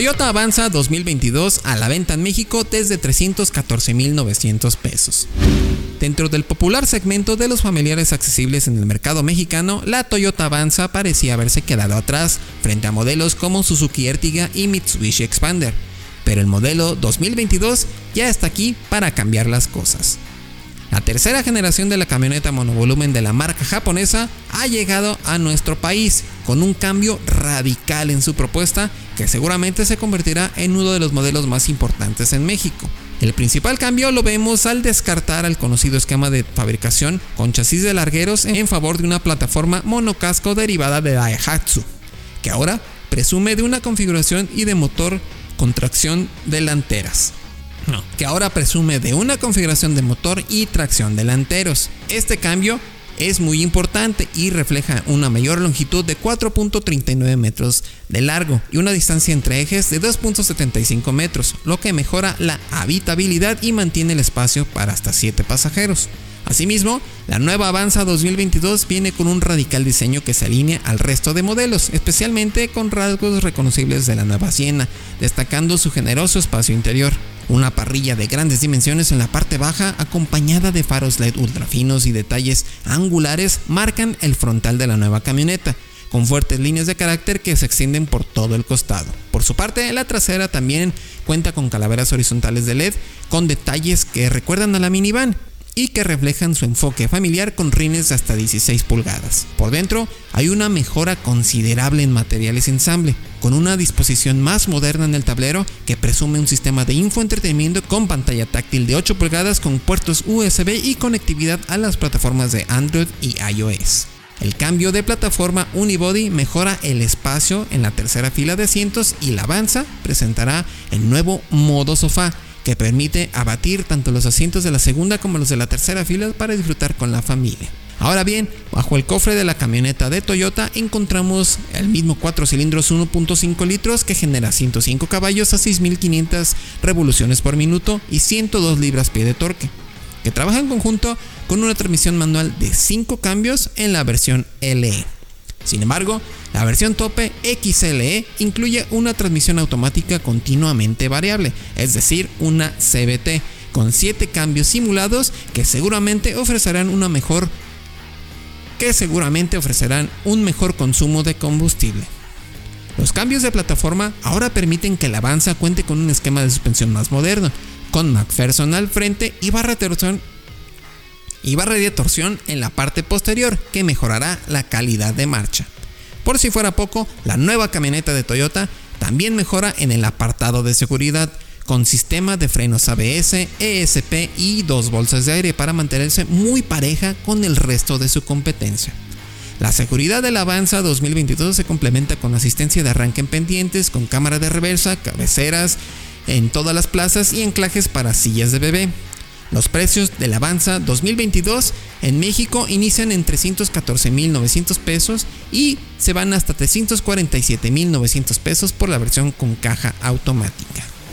Toyota Avanza 2022 a la venta en México desde 314.900 pesos. Dentro del popular segmento de los familiares accesibles en el mercado mexicano, la Toyota Avanza parecía haberse quedado atrás frente a modelos como Suzuki Ertiga y Mitsubishi Expander. Pero el modelo 2022 ya está aquí para cambiar las cosas. La tercera generación de la camioneta monovolumen de la marca japonesa ha llegado a nuestro país con un cambio radical en su propuesta que seguramente se convertirá en uno de los modelos más importantes en México. El principal cambio lo vemos al descartar al conocido esquema de fabricación con chasis de largueros en favor de una plataforma monocasco derivada de Daihatsu, que ahora presume de una configuración y de motor con tracción delanteras. Que ahora presume de una configuración de motor y tracción delanteros. Este cambio es muy importante y refleja una mayor longitud de 4.39 metros de largo y una distancia entre ejes de 2.75 metros, lo que mejora la habitabilidad y mantiene el espacio para hasta 7 pasajeros. Asimismo, la nueva Avanza 2022 viene con un radical diseño que se alinea al resto de modelos, especialmente con rasgos reconocibles de la nueva Siena, destacando su generoso espacio interior. Una parrilla de grandes dimensiones en la parte baja, acompañada de faros LED ultrafinos y detalles angulares, marcan el frontal de la nueva camioneta, con fuertes líneas de carácter que se extienden por todo el costado. Por su parte, la trasera también cuenta con calaveras horizontales de LED con detalles que recuerdan a la minivan, y que reflejan su enfoque familiar con rines de hasta 16 pulgadas. Por dentro hay una mejora considerable en materiales ensamble, con una disposición más moderna en el tablero que presume un sistema de infoentretenimiento con pantalla táctil de 8 pulgadas con puertos USB y conectividad a las plataformas de Android y iOS. El cambio de plataforma Unibody mejora el espacio en la tercera fila de asientos y la Avanza presentará el nuevo modo sofá que permite abatir tanto los asientos de la segunda como los de la tercera fila para disfrutar con la familia. Ahora bien, bajo el cofre de la camioneta de Toyota encontramos el mismo 4 cilindros 1.5 litros que genera 105 caballos a 6.500 revoluciones por minuto y 102 libras-pie de torque, que trabaja en conjunto con una transmisión manual de 5 cambios en la versión LE. Sin embargo, la versión tope XLE incluye una transmisión automática continuamente variable, es decir, una CBT, con 7 cambios simulados que seguramente ofrecerán una mejor que seguramente ofrecerán un mejor consumo de combustible. Los cambios de plataforma ahora permiten que el Avanza cuente con un esquema de suspensión más moderno, con McPherson al frente y barra torsión y barra de torsión en la parte posterior que mejorará la calidad de marcha. Por si fuera poco, la nueva camioneta de Toyota también mejora en el apartado de seguridad con sistema de frenos ABS, ESP y dos bolsas de aire para mantenerse muy pareja con el resto de su competencia. La seguridad del Avanza 2022 se complementa con asistencia de arranque en pendientes, con cámara de reversa, cabeceras en todas las plazas y anclajes para sillas de bebé. Los precios del Avanza 2022 en México inician en 314.900 pesos y se van hasta 347.900 pesos por la versión con caja automática.